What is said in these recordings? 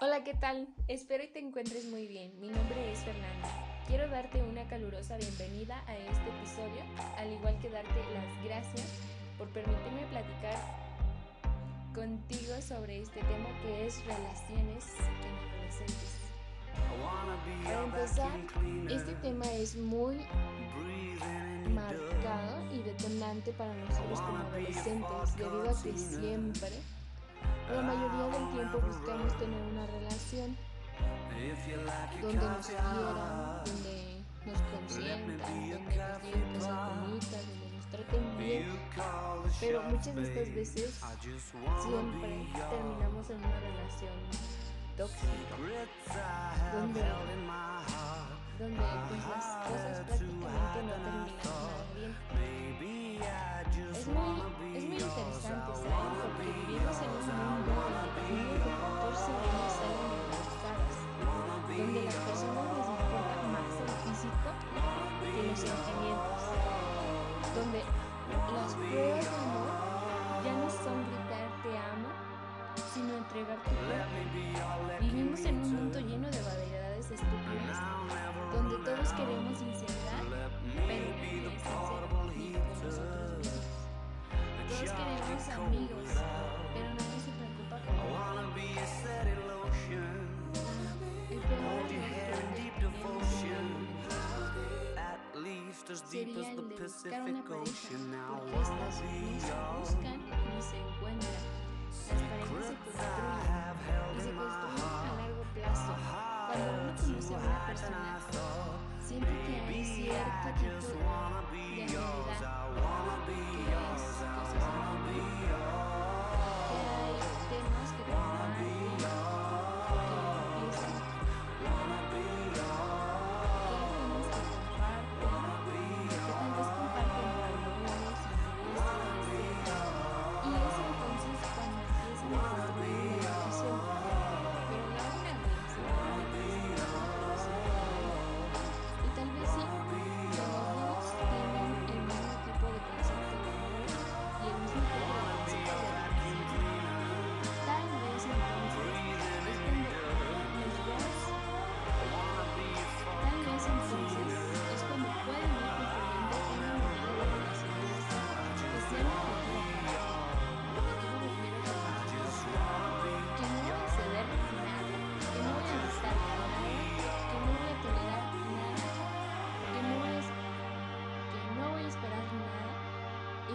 Hola, ¿qué tal? Espero y te encuentres muy bien. Mi nombre es Fernanda. Quiero darte una calurosa bienvenida a este episodio, al igual que darte las gracias por permitirme platicar contigo sobre este tema que es relaciones en adolescentes. Para empezar, este tema es muy marcado y detonante para nosotros como adolescentes, debido a que siempre la mayoría del tiempo buscamos tener una relación donde nos quieran, donde nos consientan, donde nos digan bonitas, donde nos traten bien. Pero muchas de estas veces siempre terminamos en una relación tóxica, donde, donde pues las cosas prácticamente no terminan bien. Es muy, es muy interesante, ¿saben? Porque vivimos en un mundo donde niños Todos queremos amigos, pero nadie se preocupa por. El que cometemos sería el de buscar una pareja, porque estas ni se buscan ni se encuentran. Las parejas se construyen y se construyen a largo plazo. Cuando uno conoce a una persona, siente que hay cierto tipo de afinidad, que hay cosas que hay temas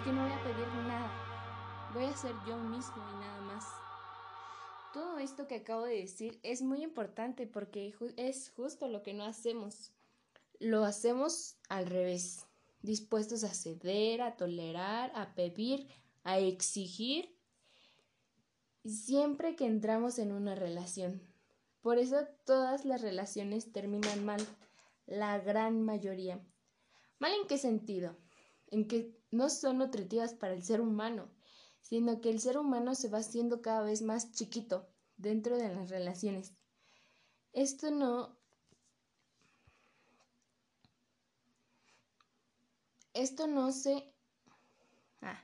que no voy a pedir nada. Voy a ser yo mismo y nada más. Todo esto que acabo de decir es muy importante porque es justo lo que no hacemos. Lo hacemos al revés, dispuestos a ceder, a tolerar, a pedir, a exigir siempre que entramos en una relación. Por eso todas las relaciones terminan mal, la gran mayoría. ¿Mal en qué sentido? En que no son nutritivas para el ser humano, sino que el ser humano se va haciendo cada vez más chiquito dentro de las relaciones. Esto no... Esto no se... Ah.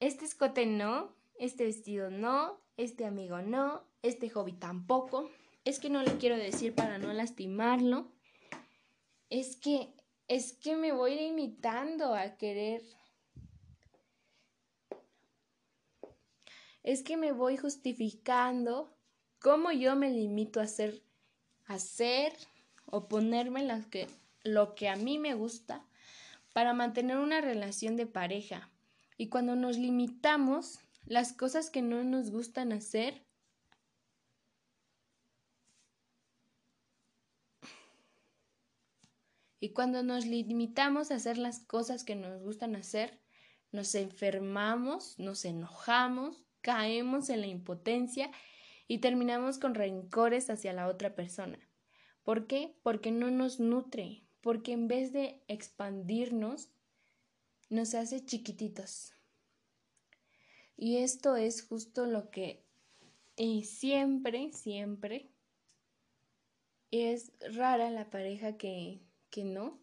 Este escote no, este vestido no, este amigo no, este hobby tampoco. Es que no le quiero decir para no lastimarlo. Es que es que me voy limitando a querer. Es que me voy justificando cómo yo me limito a hacer, hacer o ponerme que, lo que a mí me gusta para mantener una relación de pareja. Y cuando nos limitamos, las cosas que no nos gustan hacer, y cuando nos limitamos a hacer las cosas que nos gustan hacer, nos enfermamos, nos enojamos, caemos en la impotencia y terminamos con rencores hacia la otra persona. ¿Por qué? Porque no nos nutre, porque en vez de expandirnos, nos hace chiquititos. Y esto es justo lo que y siempre, siempre es rara la pareja que, que no,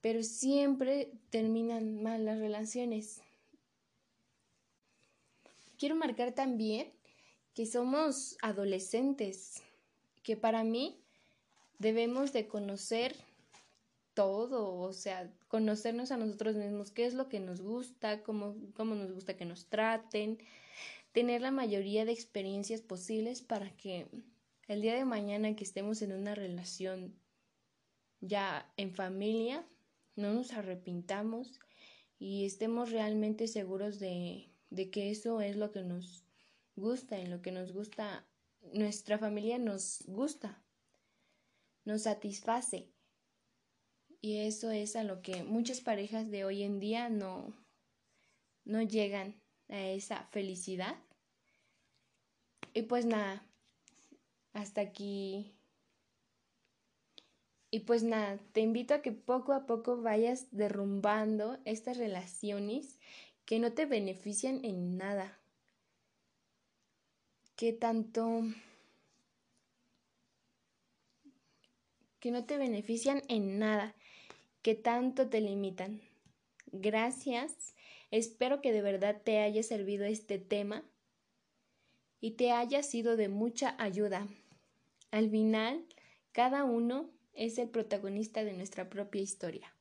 pero siempre terminan mal las relaciones. Quiero marcar también que somos adolescentes, que para mí debemos de conocer todo, o sea, conocernos a nosotros mismos, qué es lo que nos gusta, cómo, cómo nos gusta que nos traten, tener la mayoría de experiencias posibles para que el día de mañana que estemos en una relación ya en familia, no nos arrepintamos y estemos realmente seguros de, de que eso es lo que nos gusta, en lo que nos gusta, nuestra familia nos gusta, nos satisface. Y eso es a lo que muchas parejas de hoy en día no, no llegan a esa felicidad. Y pues nada, hasta aquí. Y pues nada, te invito a que poco a poco vayas derrumbando estas relaciones que no te benefician en nada. Que tanto que no te benefician en nada, que tanto te limitan. Gracias. Espero que de verdad te haya servido este tema y te haya sido de mucha ayuda. Al final, cada uno es el protagonista de nuestra propia historia.